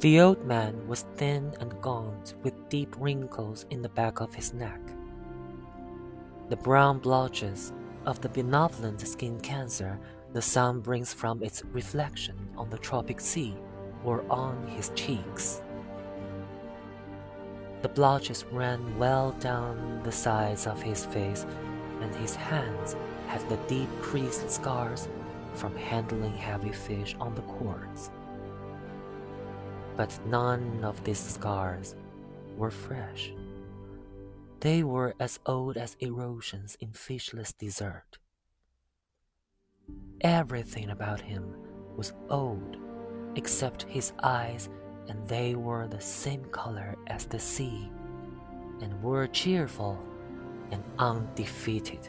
The old man was thin and gaunt, with deep wrinkles in the back of his neck. The brown blotches of the benevolent skin cancer the sun brings from its reflection on the tropic sea were on his cheeks. The blotches ran well down the sides of his face, and his hands had the deep creased scars from handling heavy fish on the cords but none of these scars were fresh. They were as old as erosions in fishless desert. Everything about him was old except his eyes, and they were the same color as the sea, and were cheerful and undefeated.